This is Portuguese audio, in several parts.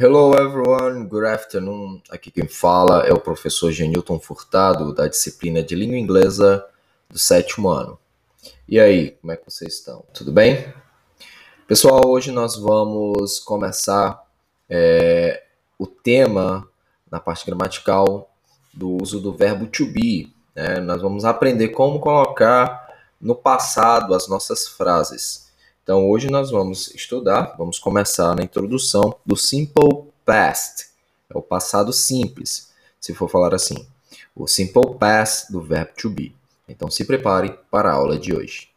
Hello everyone, good afternoon. Aqui quem fala é o professor Genilton Furtado, da disciplina de língua inglesa do sétimo ano. E aí, como é que vocês estão? Tudo bem? Pessoal, hoje nós vamos começar é, o tema na parte gramatical do uso do verbo to be. Né? Nós vamos aprender como colocar no passado as nossas frases. Então, hoje nós vamos estudar, vamos começar na introdução do simple past, é o passado simples, se for falar assim, o simple past do verbo to be. Então, se prepare para a aula de hoje.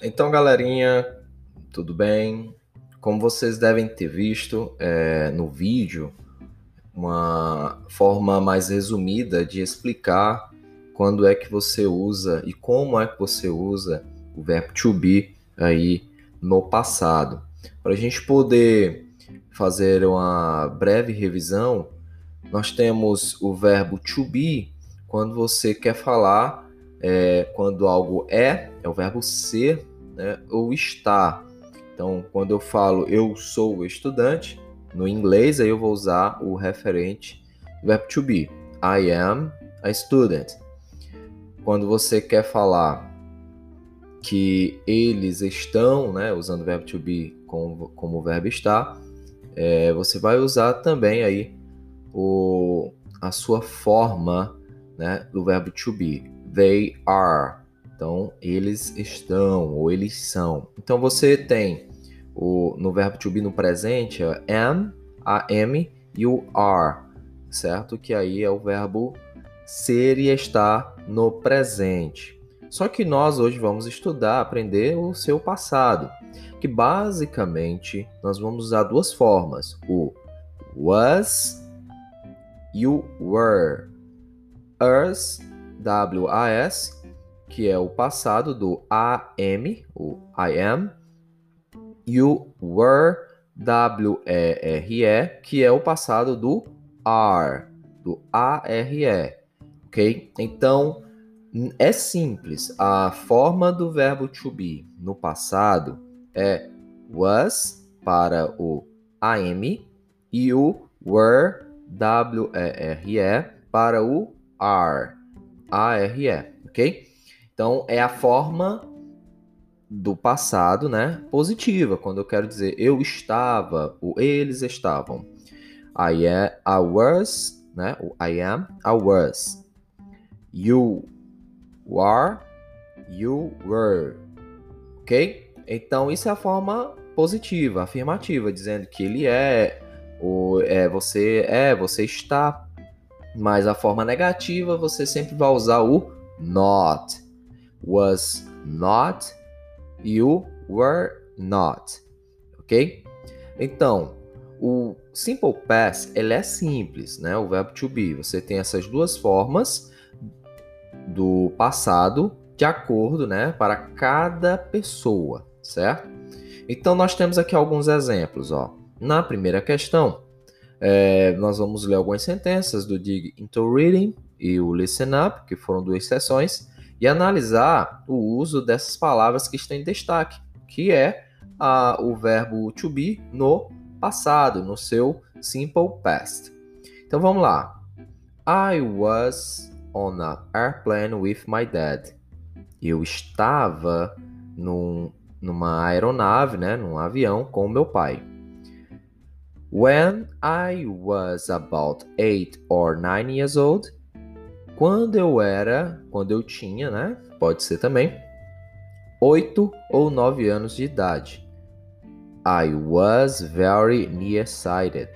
Então, galerinha, tudo bem? Como vocês devem ter visto é, no vídeo, uma forma mais resumida de explicar quando é que você usa e como é que você usa o verbo to be aí no passado. Para a gente poder fazer uma breve revisão, nós temos o verbo to be quando você quer falar é, quando algo é, é o verbo ser, né, ou estar. Então, quando eu falo eu sou estudante, no inglês aí eu vou usar o referente verbo to be. I am a student. Quando você quer falar que eles estão, né, usando o verbo to be como, como verbo estar, é, você vai usar também aí o, a sua forma né, do verbo to be. They are. Então, eles estão ou eles são. Então, você tem o, no verbo to be no presente é am, a am e o are, certo? Que aí é o verbo ser e estar no presente. Só que nós hoje vamos estudar, aprender o seu passado, que basicamente nós vamos usar duas formas: o was e o were. Us, W-A-S, que é o passado do am, o I am, e o were, W-E-R-E, que é o passado do are, do A-R-E, ok? Então, é simples. A forma do verbo to be no passado é was para o am e o were, W-E-R-E, para o are, A-R-E, ok? Então, é a forma do passado, né? Positiva, quando eu quero dizer eu estava, o eles estavam. I, am, I was, né? O I am, I was. You were, you were. Ok? Então, isso é a forma positiva, afirmativa, dizendo que ele é, ou é, você é, você está. Mas a forma negativa, você sempre vai usar o not was not, you were not, ok? Então, o simple past ele é simples, né? O verbo to be. Você tem essas duas formas do passado de acordo, né, para cada pessoa, certo? Então nós temos aqui alguns exemplos, ó. Na primeira questão, é, nós vamos ler algumas sentenças do Dig into Reading e o Listen Up, que foram duas sessões e analisar o uso dessas palavras que estão em destaque, que é a, o verbo to be no passado, no seu simple past. Então vamos lá. I was on an airplane with my dad. Eu estava num, numa aeronave, né, num avião com meu pai. When I was about eight or nine years old, quando eu era, quando eu tinha, né? Pode ser também, 8 ou 9 anos de idade. I was very nearsighted.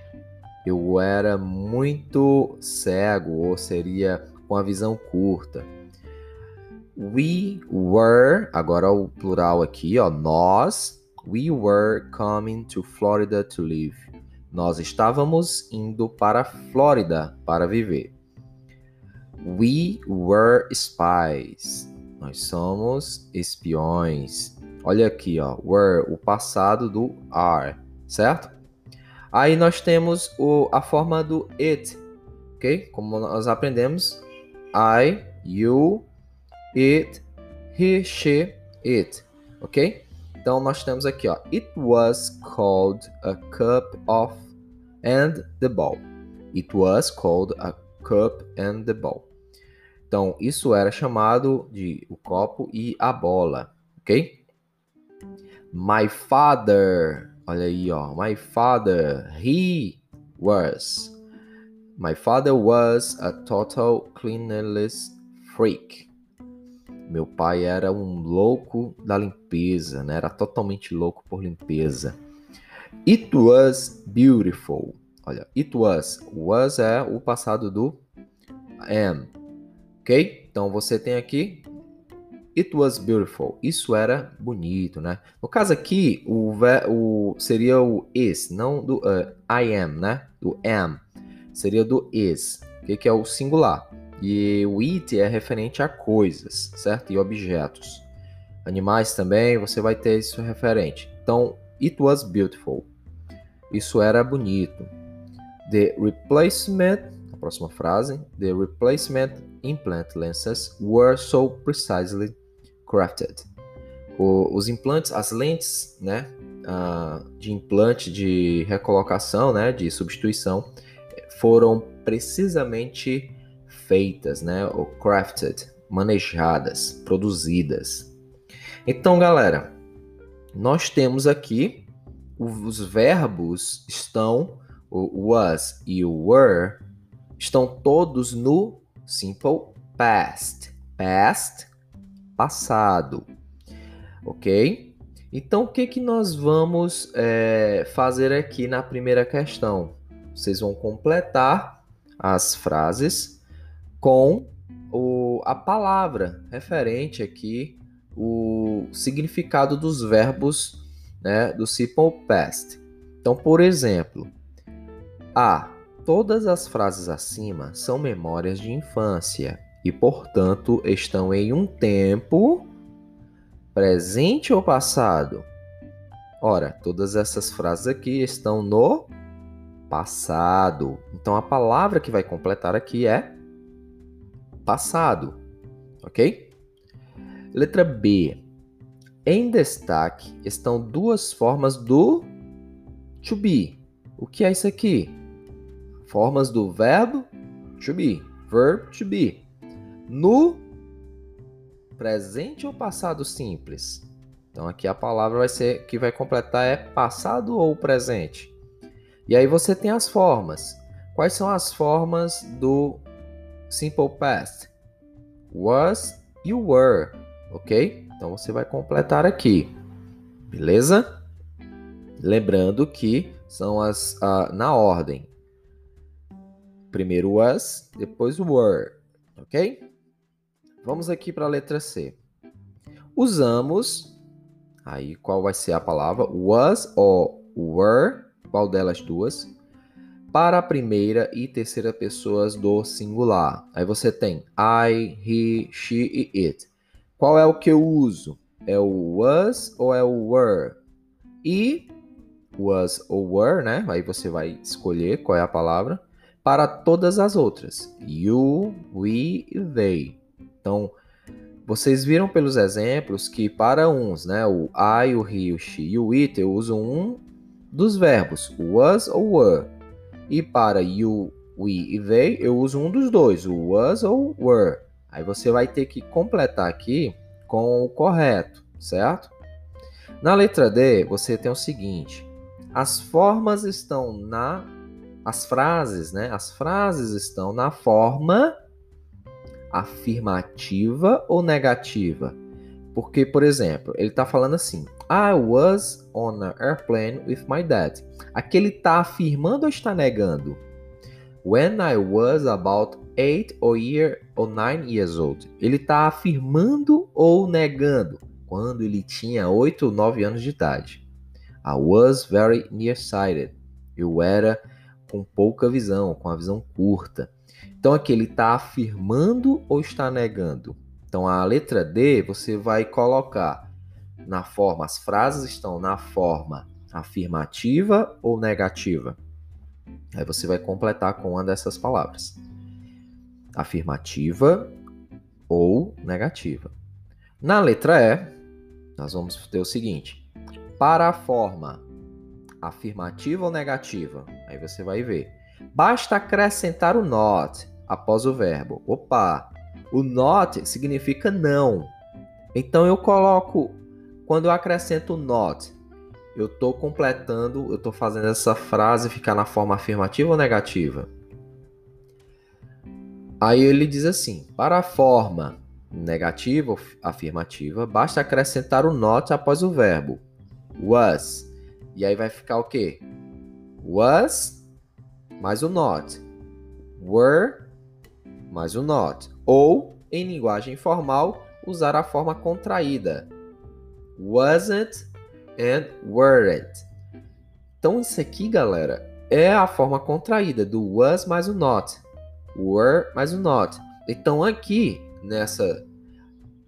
Eu era muito cego, ou seria com a visão curta. We were, agora o plural aqui, ó, nós, we were coming to Florida to live. Nós estávamos indo para a Flórida para viver. We were spies. Nós somos espiões. Olha aqui, ó, were, o passado do are, certo? Aí nós temos o, a forma do it, ok? Como nós aprendemos, I, you, it, he, she, it, ok? Então nós temos aqui, ó, it was called a cup of and the ball. It was called a cup and the ball. Então isso era chamado de o copo e a bola, ok? My father, olha aí, ó, my father, he was. My father was a total cleanliness freak. Meu pai era um louco da limpeza, né? Era totalmente louco por limpeza. It was beautiful. Olha, it was. Was é o passado do am. Ok? Então você tem aqui It was beautiful. Isso era bonito, né? No caso aqui, o, o seria o is, não do uh, I am, né? Do am. Seria do is, que, que é o singular. E o it é referente a coisas, certo? E objetos. Animais também, você vai ter isso referente. Então, it was beautiful. Isso era bonito. The replacement, a próxima frase, the replacement implant lenses were so precisely crafted. O, os implantes, as lentes, né, uh, de implante de recolocação, né, de substituição, foram precisamente feitas, né, ou crafted, manejadas, produzidas. Então, galera, nós temos aqui os verbos estão o was e o were estão todos no simple past. Past passado. Ok? Então, o que, que nós vamos é, fazer aqui na primeira questão? Vocês vão completar as frases com o, a palavra referente aqui, o significado dos verbos né, do simple past. Então, por exemplo, A. Todas as frases acima são memórias de infância e, portanto, estão em um tempo presente ou passado? Ora, todas essas frases aqui estão no passado. Então a palavra que vai completar aqui é passado, ok? Letra B. Em destaque estão duas formas do to be. O que é isso aqui? Formas do verbo to be, verb to be no presente ou passado simples? Então aqui a palavra vai ser que vai completar é passado ou presente. E aí você tem as formas. Quais são as formas do simple past? Was e were, ok? Então você vai completar aqui, beleza? Lembrando que são as uh, na ordem. Primeiro was, depois were, ok? Vamos aqui para a letra C. Usamos, aí qual vai ser a palavra? Was ou were, qual delas duas? Para a primeira e terceira pessoas do singular. Aí você tem I, he, she e it. Qual é o que eu uso? É o was ou é o were? E was ou were, né? Aí você vai escolher qual é a palavra para todas as outras. You, we e they. Então, vocês viram pelos exemplos que para uns, né, o I, o he, o she e o it, eu uso um dos verbos, was ou were. E para you, we e they, eu uso um dos dois, o was ou were. Aí você vai ter que completar aqui com o correto, certo? Na letra D, você tem o seguinte: as formas estão na as frases, né? As frases estão na forma afirmativa ou negativa? Porque, por exemplo, ele está falando assim: I was on an airplane with my dad. Aqui ele está afirmando ou está negando? When I was about 8 or, year, or 9 years old. Ele está afirmando ou negando? Quando ele tinha 8 ou 9 anos de idade. I was very nearsighted. Eu era com pouca visão, com a visão curta. Então aqui ele está afirmando ou está negando? Então a letra D você vai colocar na forma, as frases estão na forma afirmativa ou negativa. Aí você vai completar com uma dessas palavras. afirmativa ou negativa. Na letra E, nós vamos ter o seguinte: para a forma afirmativa ou negativa, aí você vai ver. Basta acrescentar o not após o verbo. Opa, o not significa não. Então eu coloco, quando eu acrescento not, eu estou completando, eu estou fazendo essa frase ficar na forma afirmativa ou negativa? Aí ele diz assim: para a forma negativa ou afirmativa, basta acrescentar o not após o verbo was. E aí vai ficar o quê? Was mais o not. Were mais o not. Ou, em linguagem informal, usar a forma contraída. Wasn't and weren't. Então, isso aqui, galera, é a forma contraída do was mais o not were mais o not. Então aqui nessa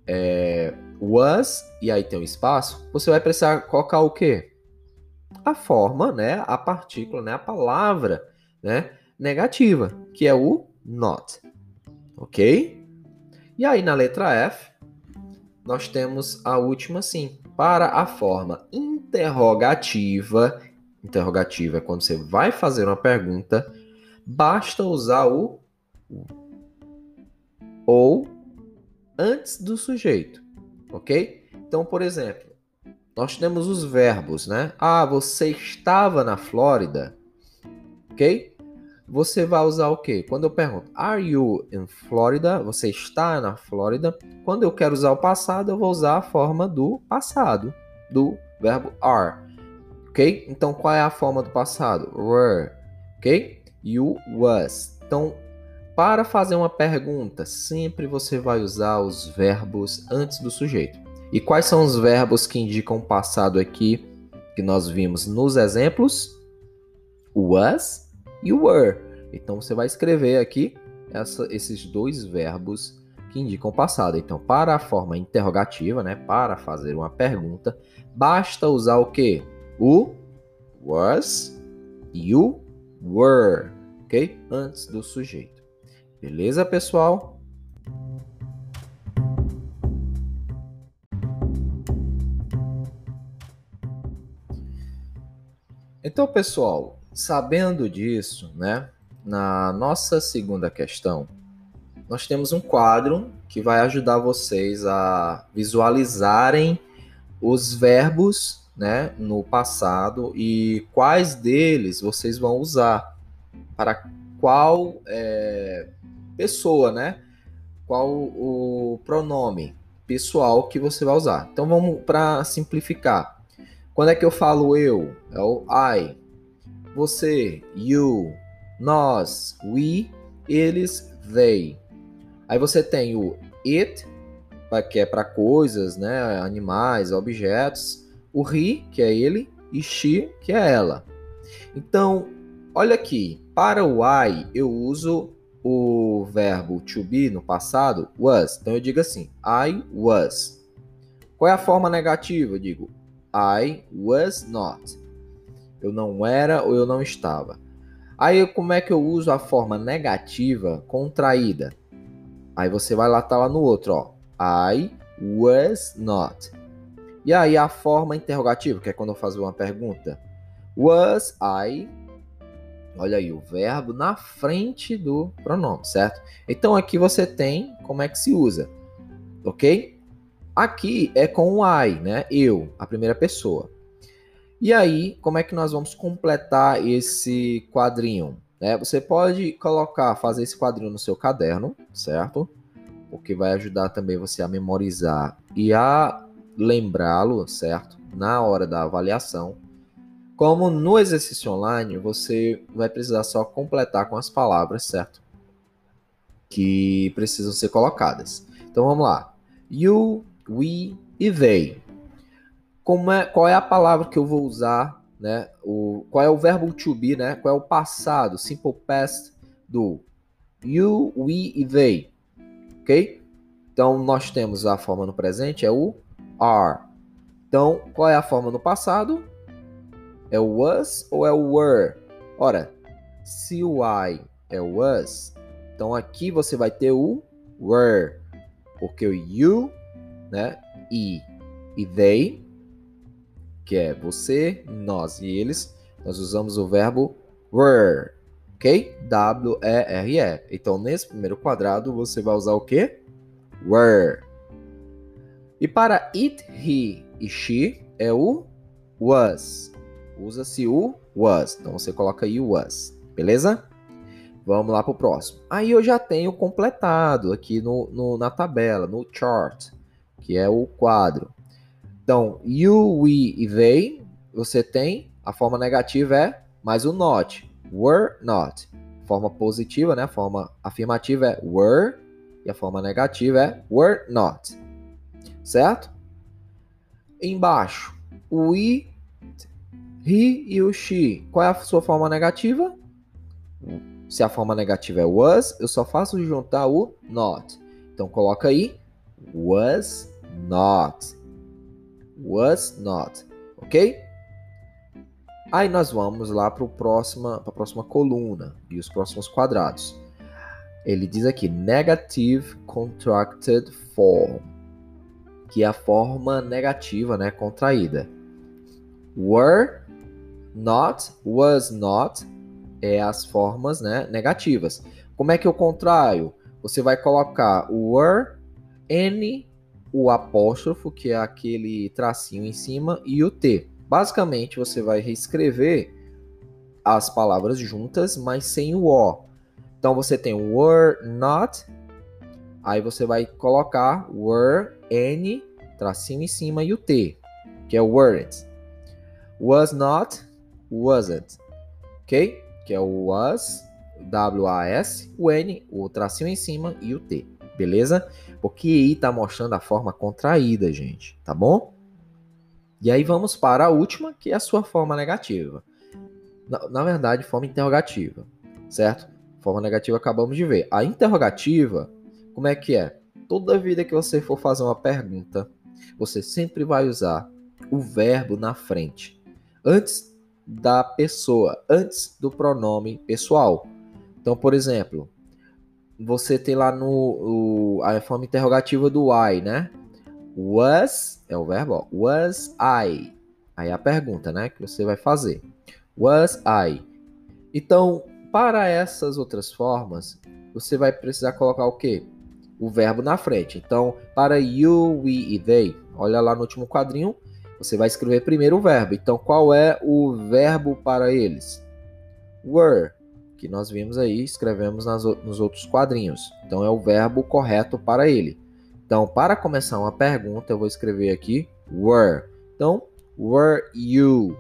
é, was e aí tem um espaço, você vai precisar colocar o quê? A forma, né? A partícula, né? A palavra, né? Negativa, que é o not, ok? E aí na letra F nós temos a última sim. Para a forma interrogativa, interrogativa é quando você vai fazer uma pergunta, basta usar o ou antes do sujeito, ok? Então, por exemplo, nós temos os verbos, né? Ah, você estava na Flórida, ok? Você vai usar o quê? Quando eu pergunto, Are you in Florida? Você está na Flórida? Quando eu quero usar o passado, eu vou usar a forma do passado, do verbo are, ok? Então, qual é a forma do passado? Were, ok? You was. Então, para fazer uma pergunta, sempre você vai usar os verbos antes do sujeito. E quais são os verbos que indicam o passado aqui que nós vimos nos exemplos? O was e o were. Então você vai escrever aqui essa, esses dois verbos que indicam o passado. Então, para a forma interrogativa, né, para fazer uma pergunta, basta usar o que? O was e o were, ok? Antes do sujeito. Beleza, pessoal? Então, pessoal, sabendo disso, né, na nossa segunda questão, nós temos um quadro que vai ajudar vocês a visualizarem os verbos, né, no passado e quais deles vocês vão usar para qual é, pessoa, né? Qual o pronome pessoal que você vai usar. Então vamos para simplificar. Quando é que eu falo eu? É o I. Você, you, nós, we, eles, they. Aí você tem o it, que é para coisas, né, animais, objetos, o he, que é ele, e she, que é ela. Então, olha aqui, para o I eu uso o verbo to be no passado, was. Então eu digo assim, I was. Qual é a forma negativa? Eu digo, I was not. Eu não era ou eu não estava. Aí como é que eu uso a forma negativa contraída? Aí você vai lá, tá lá no outro, ó. I was not. E aí a forma interrogativa, que é quando eu faço uma pergunta. Was I Olha aí, o verbo na frente do pronome, certo? Então aqui você tem como é que se usa, ok? Aqui é com o I, né? Eu, a primeira pessoa. E aí, como é que nós vamos completar esse quadrinho? É, você pode colocar, fazer esse quadrinho no seu caderno, certo? Porque vai ajudar também você a memorizar e a lembrá-lo, certo? Na hora da avaliação. Como no exercício online, você vai precisar só completar com as palavras, certo? Que precisam ser colocadas. Então vamos lá. You, we e they. Como é, qual é a palavra que eu vou usar, né? O, qual é o verbo to be, né? Qual é o passado, simple past do you, we e they. Ok? Então nós temos a forma no presente, é o are. Então, qual é a forma no passado? É o was ou é o were? Ora, se o I é o was, Então aqui você vai ter o were, porque o you, né, e e they, que é você, nós e eles, nós usamos o verbo were, ok? W-E-R-E. Então, nesse primeiro quadrado, você vai usar o quê? Were. E para it, he e she, é o was. Usa-se o was. Então, você coloca aí o was, beleza? Vamos lá para o próximo. Aí eu já tenho completado aqui no, no, na tabela, no chart, que é o quadro. Então, you, we e they, você tem, a forma negativa é mais o not. Were not. Forma positiva, né? A forma afirmativa é were e a forma negativa é were not. Certo? Embaixo, o he e o she. Qual é a sua forma negativa? Se a forma negativa é was, eu só faço juntar o not. Então coloca aí was not. Was not, ok? Aí nós vamos lá para a próxima, próxima coluna e os próximos quadrados. Ele diz aqui negative contracted form, que é a forma negativa, né, contraída. Were, not, was not é as formas, né, negativas. Como é que eu contraio? Você vai colocar were, n, o apóstrofo, que é aquele tracinho em cima, e o t. Basicamente, você vai reescrever as palavras juntas, mas sem o O. Então, você tem were not, aí você vai colocar were, N, tracinho em cima e o T, que é weren't. Was not, wasn't. Ok? Que é o was, W-A-S, o N, o tracinho em cima e o T. Beleza? Porque aí tá mostrando a forma contraída, gente. Tá bom? E aí vamos para a última, que é a sua forma negativa. Na, na verdade, forma interrogativa, certo? Forma negativa acabamos de ver. A interrogativa, como é que é? Toda vida que você for fazer uma pergunta, você sempre vai usar o verbo na frente, antes da pessoa, antes do pronome pessoal. Então, por exemplo, você tem lá no o, a forma interrogativa do I, né? Was é o verbo, ó, was I. Aí a pergunta, né, que você vai fazer. Was I? Então, para essas outras formas, você vai precisar colocar o quê? O verbo na frente. Então, para you, we e they, olha lá no último quadrinho, você vai escrever primeiro o verbo. Então, qual é o verbo para eles? Were, que nós vimos aí, escrevemos nas, nos outros quadrinhos. Então, é o verbo correto para ele. Então, para começar uma pergunta, eu vou escrever aqui were. Então, were you?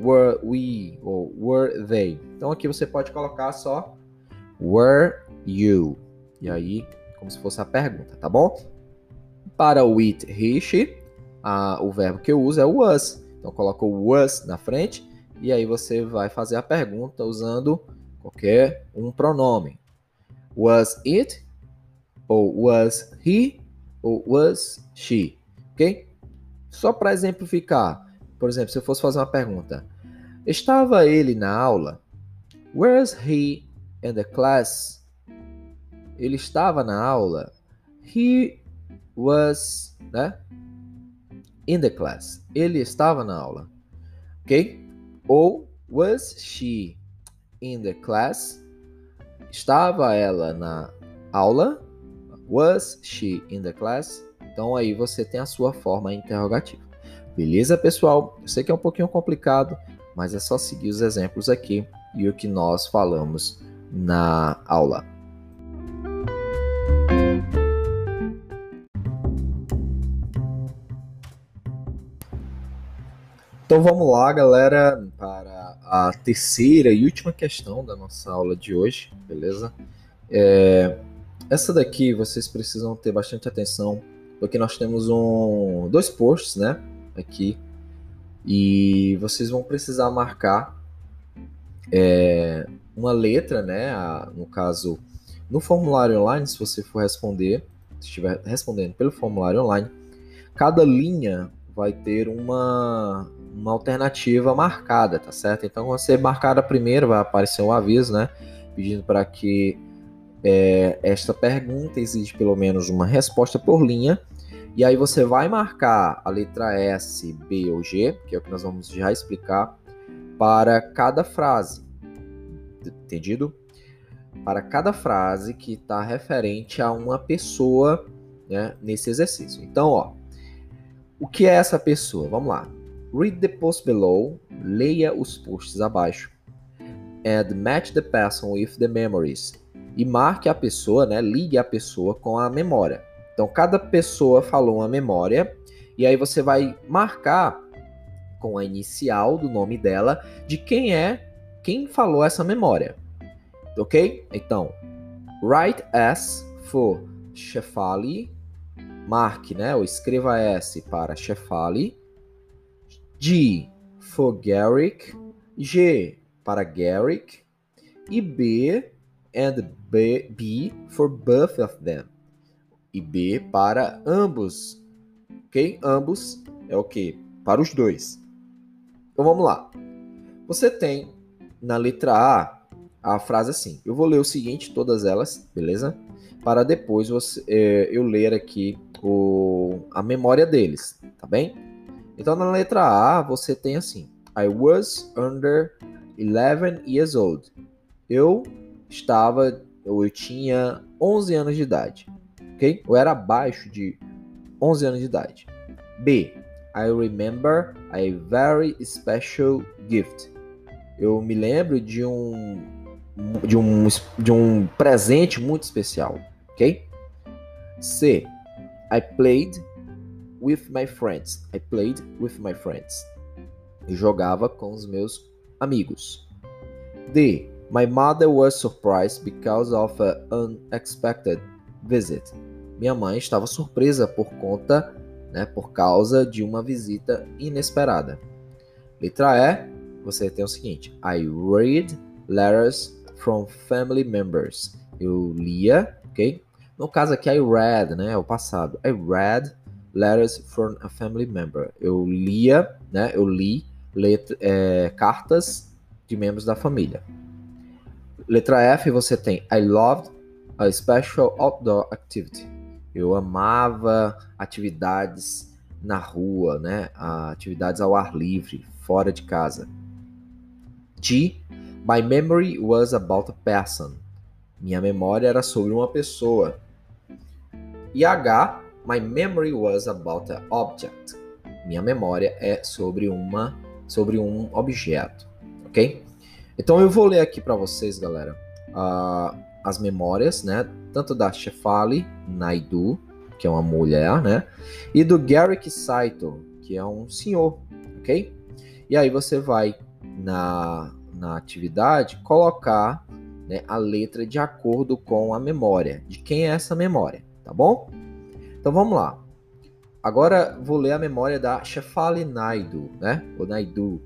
Were we? Ou were they? Então, aqui você pode colocar só were you. E aí, como se fosse a pergunta, tá bom? Para o it, he, she, a, o verbo que eu uso é o was. Então, coloco o was na frente e aí você vai fazer a pergunta usando qualquer um pronome. Was it? Ou was he? ou was she, ok? Só para exemplificar, por exemplo, se eu fosse fazer uma pergunta, estava ele na aula? Was he in the class? Ele estava na aula? He was, né? In the class. Ele estava na aula, ok? Ou was she in the class? Estava ela na aula? Was she in the class? Então aí você tem a sua forma interrogativa. Beleza, pessoal? Eu sei que é um pouquinho complicado, mas é só seguir os exemplos aqui e o que nós falamos na aula. Então vamos lá, galera, para a terceira e última questão da nossa aula de hoje, beleza? É, essa daqui vocês precisam ter bastante atenção, porque nós temos um, dois posts, né, aqui, e vocês vão precisar marcar é, uma letra, né, a, no caso, no formulário online, se você for responder, se estiver respondendo pelo formulário online, cada linha vai ter uma, uma alternativa marcada, tá certo? Então, você marcar a primeira, vai aparecer um aviso, né, pedindo para que é, esta pergunta exige pelo menos uma resposta por linha. E aí você vai marcar a letra S, B ou G, que é o que nós vamos já explicar, para cada frase. Entendido? Para cada frase que está referente a uma pessoa né, nesse exercício. Então, ó, o que é essa pessoa? Vamos lá. Read the post below, leia os posts abaixo, and match the person with the memories e marque a pessoa, né? Ligue a pessoa com a memória. Então, cada pessoa falou uma memória e aí você vai marcar com a inicial do nome dela de quem é quem falou essa memória. Ok? Então, write S for Shefali. Marque, né? Ou escreva S para Shefali. G for Garrick. G para Garrick. E B and B, B for both of them. E B para ambos. Ok? Ambos é o que? Para os dois. Então vamos lá. Você tem na letra A a frase assim. Eu vou ler o seguinte, todas elas, beleza? Para depois você, é, eu ler aqui o, a memória deles, tá bem? Então na letra A você tem assim: I was under 11 years old. Eu estava, ou eu tinha 11 anos de idade, ok? Eu era abaixo de 11 anos de idade. B. I remember a very special gift. Eu me lembro de um de um de um presente muito especial, ok? C. I played with my friends. I played with my friends. Eu jogava com os meus amigos. D. My mother was surprised because of an unexpected visit. Minha mãe estava surpresa por conta, né, por causa de uma visita inesperada. Letra E, você tem o seguinte: I read letters from family members. Eu lia, ok? No caso aqui, I read, né, é o passado. I read letters from a family member. Eu lia, né, eu li letra, é, cartas de membros da família. Letra F, você tem I loved a special outdoor activity. Eu amava atividades na rua, né? Atividades ao ar livre, fora de casa. G, my memory was about a person. Minha memória era sobre uma pessoa. E H, my memory was about an object. Minha memória é sobre uma sobre um objeto, ok? Então eu vou ler aqui para vocês, galera, uh, as memórias, né? Tanto da Shefali Naidu, que é uma mulher, né? E do Garrick Saito, que é um senhor, ok? E aí você vai na, na atividade colocar né, a letra de acordo com a memória, de quem é essa memória, tá bom? Então vamos lá. Agora vou ler a memória da Shefali Naidu, né? O Naidu.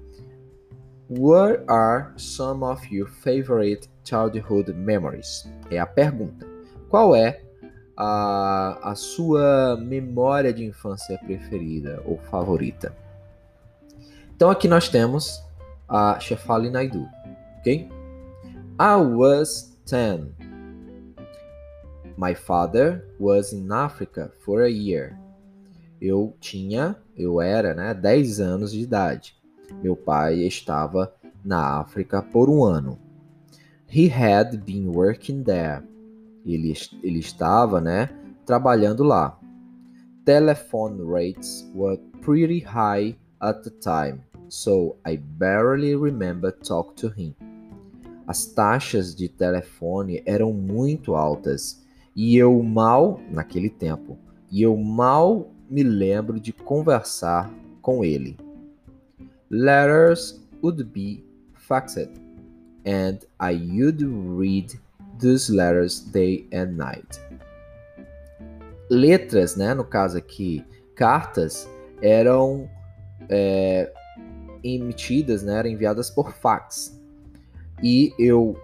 What are some of your favorite childhood memories? É a pergunta. Qual é a, a sua memória de infância preferida ou favorita? Então aqui nós temos a Shefali Naidu, ok? I was 10. My father was in Africa for a year. Eu tinha, eu era, né, 10 anos de idade. Meu pai estava na África por um ano. He had been working there. Ele, ele estava, né, trabalhando lá. Telephone rates were pretty high at the time, so I barely remember talk to him. As taxas de telefone eram muito altas e eu mal, naquele tempo, e eu mal me lembro de conversar com ele letters would be faxed, and I would read those letters day and night. Letras, né, no caso aqui, cartas, eram é, emitidas, né, eram enviadas por fax. E eu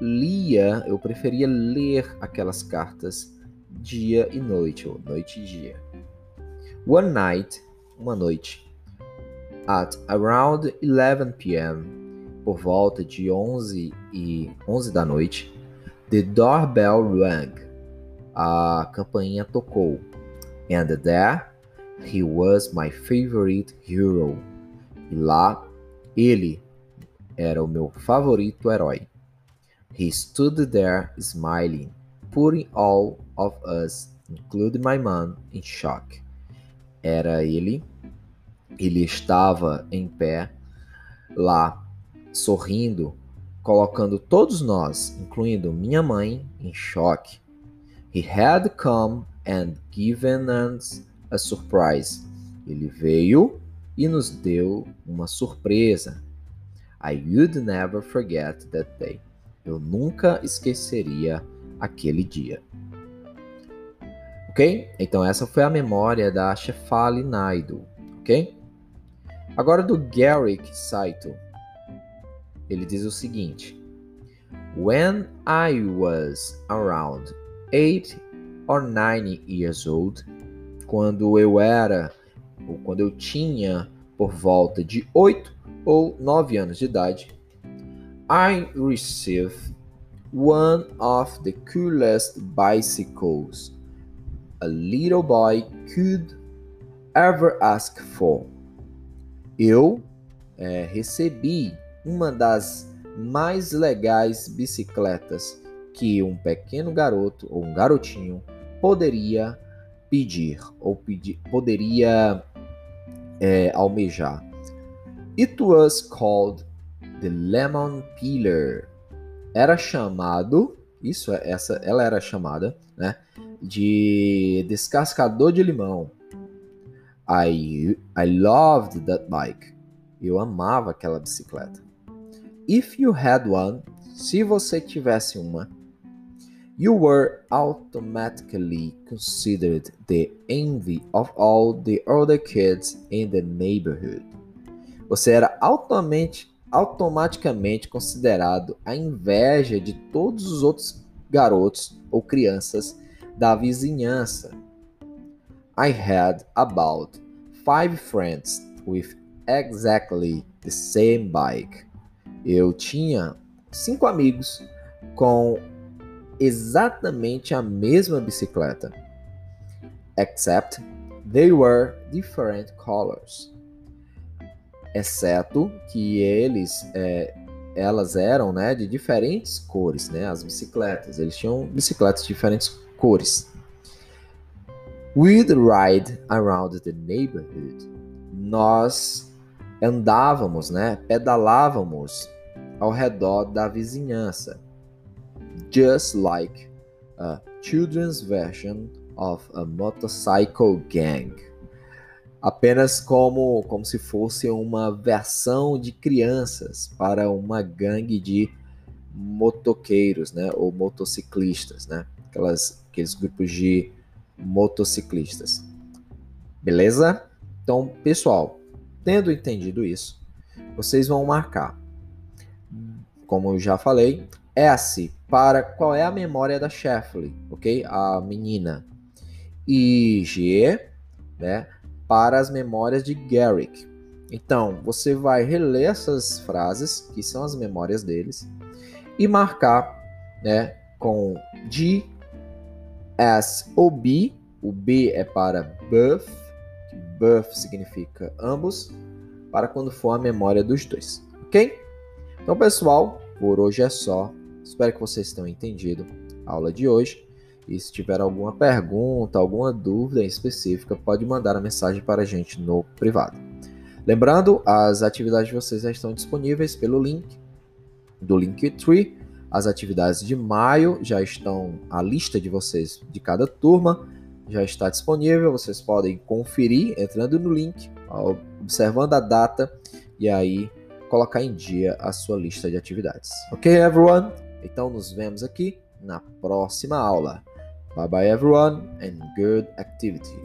lia, eu preferia ler aquelas cartas dia e noite, ou noite e dia. One night, uma noite, at around 11 p.m., por volta de 11 e 11 da noite, The doorbell rang. A campainha tocou. And there he was my favorite hero. E lá ele era o meu favorito herói. He stood there smiling, putting all of us, including my mom, in shock. Era ele. Ele estava em pé lá, sorrindo, colocando todos nós, incluindo minha mãe, em choque. He had come and given us a surprise. Ele veio e nos deu uma surpresa. I would never forget that day. Eu nunca esqueceria aquele dia. Ok? Então essa foi a memória da Shefali Naidu. Ok? Agora do Garrick Saito. Ele diz o seguinte: When I was around eight or nine years old, quando eu era ou quando eu tinha por volta de 8 ou 9 anos de idade, I received one of the coolest bicycles a little boy could ever ask for. Eu é, recebi uma das mais legais bicicletas que um pequeno garoto ou um garotinho poderia pedir ou pedir, poderia é, almejar. It was called the lemon peeler. Era chamado, isso é essa, ela era chamada, né, de descascador de limão. I I loved that bike. Eu amava aquela bicicleta. If you had one, se você tivesse uma, you were automatically considered the envy of all the other kids in the neighborhood. Você era altamente, automaticamente considerado a inveja de todos os outros garotos ou crianças da vizinhança. I had about five friends with exactly the same bike. Eu tinha cinco amigos com exatamente a mesma bicicleta, except they were different colors. Exceto que eles, é, elas eram, né, de diferentes cores, né, as bicicletas. Eles tinham bicicletas de diferentes cores. We'd ride around the neighborhood. Nós andávamos, né, pedalávamos ao redor da vizinhança just like a children's version of a motorcycle gang. Apenas como, como se fosse uma versão de crianças para uma gangue de motoqueiros, né, ou motociclistas, né, aquelas, aqueles grupos de motociclistas. Beleza? Então, pessoal, tendo entendido isso, vocês vão marcar. Como eu já falei, S para qual é a memória da Sheffley, ok? A menina. E G, né? Para as memórias de Garrick. Então, você vai reler essas frases, que são as memórias deles, e marcar, né? Com D, S ou B. O B é para both, both significa ambos, para quando for a memória dos dois, ok? Então, pessoal, por hoje é só. Espero que vocês tenham entendido a aula de hoje. E se tiver alguma pergunta, alguma dúvida específica, pode mandar a mensagem para a gente no privado. Lembrando, as atividades de vocês já estão disponíveis pelo link do Linktree. As atividades de maio já estão, a lista de vocês de cada turma já está disponível. Vocês podem conferir entrando no link, observando a data e aí colocar em dia a sua lista de atividades. Ok, everyone? Então nos vemos aqui na próxima aula. Bye bye everyone and good activity.